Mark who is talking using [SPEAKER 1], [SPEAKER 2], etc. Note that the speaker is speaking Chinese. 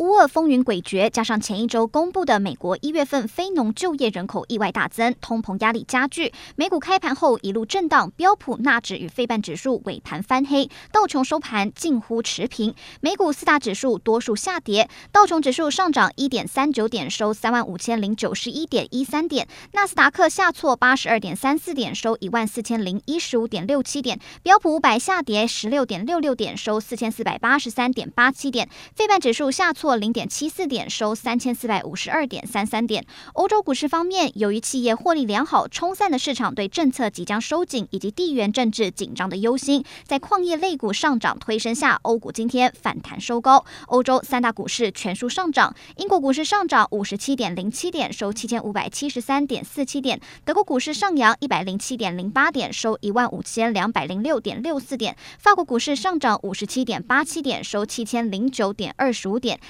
[SPEAKER 1] 乌俄风云诡谲，加上前一周公布的美国一月份非农就业人口意外大增，通膨压力加剧。美股开盘后一路震荡，标普、纳指与费半指数尾盘翻黑，道琼收盘近乎持平。美股四大指数多数下跌，道琼指数上涨一点三九点，收三万五千零九十一点一三点；纳斯达克下挫八十二点三四点，收一万四千零一十五点六七点；标普五百下跌十六点六六点，收四千四百八十三点八七点；费半指数下挫。零点七四点，收三千四百五十二点三三点。欧洲股市方面，由于企业获利良好，冲散了市场对政策即将收紧以及地缘政治紧张的忧心。在矿业类股上涨推升下，欧股今天反弹收高。欧洲三大股市全数上涨，英国股市上涨五十七点零七点，收七千五百七十三点四七点。德国股市上扬一百零七点零八点，收一万五千两百零六点六四点。法国股市上涨五十七点八七点，收七千零九点二十五点。